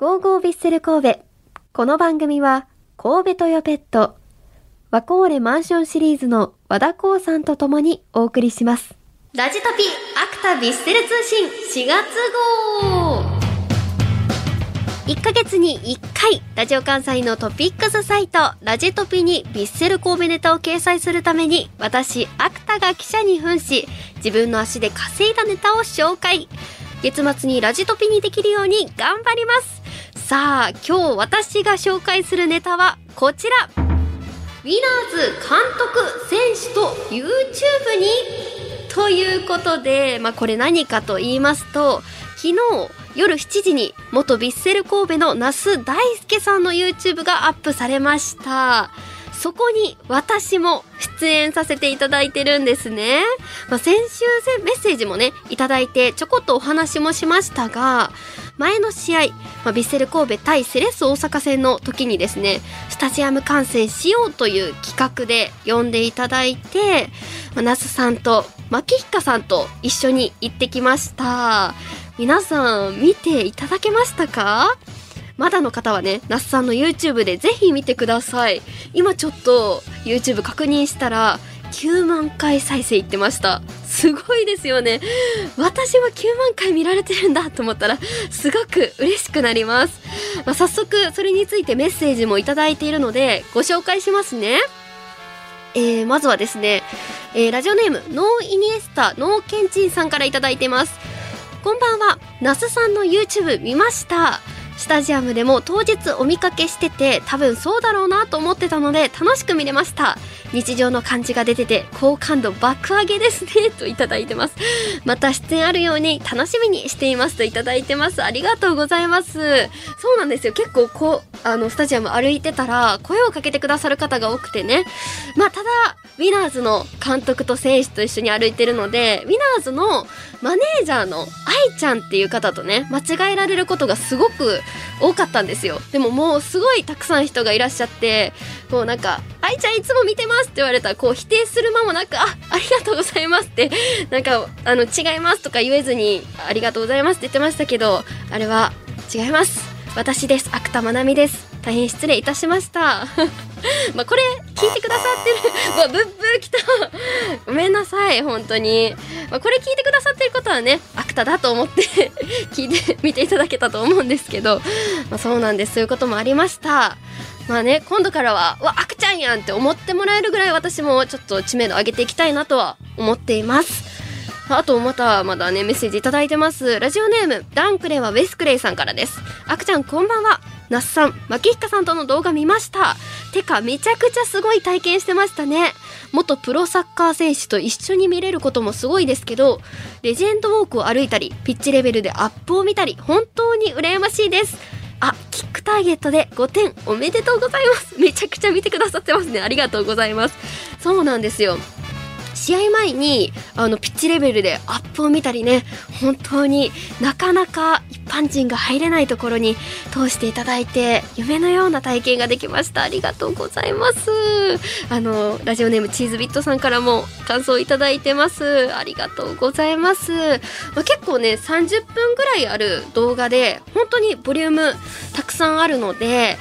ゴーゴービッセル神戸。この番組は、神戸トヨペット、ワコーレマンションシリーズの和田光さんと共にお送りします。ラジトピアクタビッセル通信4月号1ヶ月に1回、ラジオ関西のトピックスサイト、ラジトピにビッセル神戸ネタを掲載するために、私、アクタが記者に扮し、自分の足で稼いだネタを紹介。月末にラジトピにできるように頑張ります。さあ、今日私が紹介するネタはこちら。ウィナーズ監督、選手と YouTube にということで、まあこれ何かと言いますと、昨日夜7時に元ヴィッセル神戸の那須大輔さんの YouTube がアップされました。そこに私も出演させていただいてるんですね。まあ、先週メッセージもね、いただいてちょこっとお話もしましたが、前の試合、まあ、ヴィッセル神戸対セレッソ大阪戦の時にですね、スタジアム観戦しようという企画で呼んでいただいて、まあ、那須さんと牧彦さんと一緒に行ってきました。皆さん見ていただけましたか？まだの方はね、那須さんの YouTube でぜひ見てください。今ちょっと YouTube 確認したら、9万回再生いってました。すごいですよね。私も9万回見られてるんだと思ったら、すごく嬉しくなります。まあ、早速、それについてメッセージもいただいているので、ご紹介しますね。えー、まずはですね、えー、ラジオネーム、ノーイニエスタ、ノーケンチンさんからいただいてます。こんばんは、那須さんの YouTube 見ました。スタジアムでも当日お見かけしてて多分そうだろうなと思ってたので楽しく見れました。日常の感じが出てて好感度爆上げですねといただいてます。また出演あるように楽しみにしていますといただいてます。ありがとうございます。そうなんですよ。結構こうあのスタジアム歩いてたら声をかけてくださる方が多くてね。まあただウィナーズの監督と選手と一緒に歩いてるのでウィナーズのマネージャーの愛ちゃんっていう方とね間違えられることがすごく多かったんですよ。でももうすごいたくさん人がいらっしゃってこうなんか「愛ちゃんいつも見てます」って言われたらこう否定する間もなく「あありがとうございます」って なんかあの違いますとか言えずに「ありがとうございます」って言ってましたけどあれは違います。私です。芥田まなみです。大変失礼いたしました。まあこれ聞いてくださってるわブッブー来た。ごめんなさい本当に、まあ、これ聞いてくださってることはねアクタだと思って 聞いてみていただけたと思うんですけど、まあ、そうなんです。そういうこともありました。まあね今度からは「わアクちゃんやん!」って思ってもらえるぐらい私もちょっと知名度上げていきたいなとは思っています。あとまたまだねメッセージいただいてます。ラジオネームダンクレイはウェスクレイさんからです。あくちゃんこんばんは。那須さん牧彦さんとの動画見ましたてかめちゃくちゃすごい体験してましたね。元プロサッカー選手と一緒に見れることもすごいですけどレジェンドウォークを歩いたりピッチレベルでアップを見たり本当に羨ましいです。あキックターゲットで5点おめでとうございます。めちゃくちゃ見てくださってますね。ありがとうございます。そうなんですよ。試合前にあのピッチレベルでアップを見たりね本当になかなか一般人が入れないところに通していただいて夢のような体験ができました。ありがとうございます。あのラジオネームチーズビットさんからも感想いただいてます。ありがとうございます、まあ、結構ね30分ぐらいある動画で本当にボリュームたくさんあるので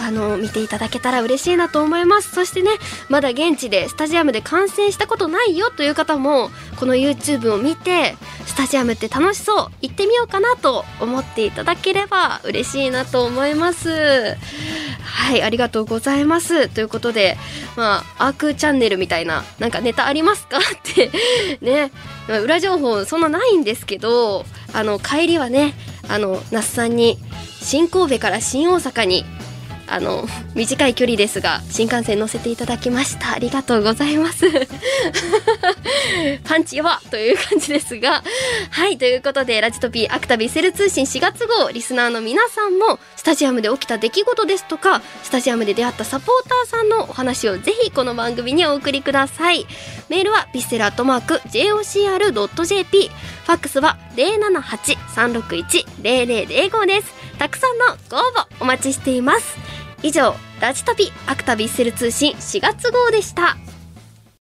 あの見ていただけたら嬉しいなと思います。そしてねまだ現地でスタジアムで観戦したことないよという方もこの YouTube を見てスタジアムって楽しそう行ってみようかなと思っていただければ嬉しいなと思います。はいありがとうございます。ということでまあアークチャンネルみたいななんかネタありますか？ってね裏情報そんなないんですけどあの帰りはねあの那須さんに新神戸から新大阪にあの短い距離ですが新幹線乗せていただきました。ありがとうございます。パンチ弱という感じですが。はいということでラジトピーアクタビセル通信4月号。リスナーの皆さんもスタジアムで起きた出来事ですとかスタジアムで出会ったサポーターさんのお話をぜひこの番組にお送りください。メールはビセルアットマーク JOCR.jp ファックスは078-361-0005です。たくさんのご応募お待ちしています。以上ラジタビアクタビッセル通信4月号でした。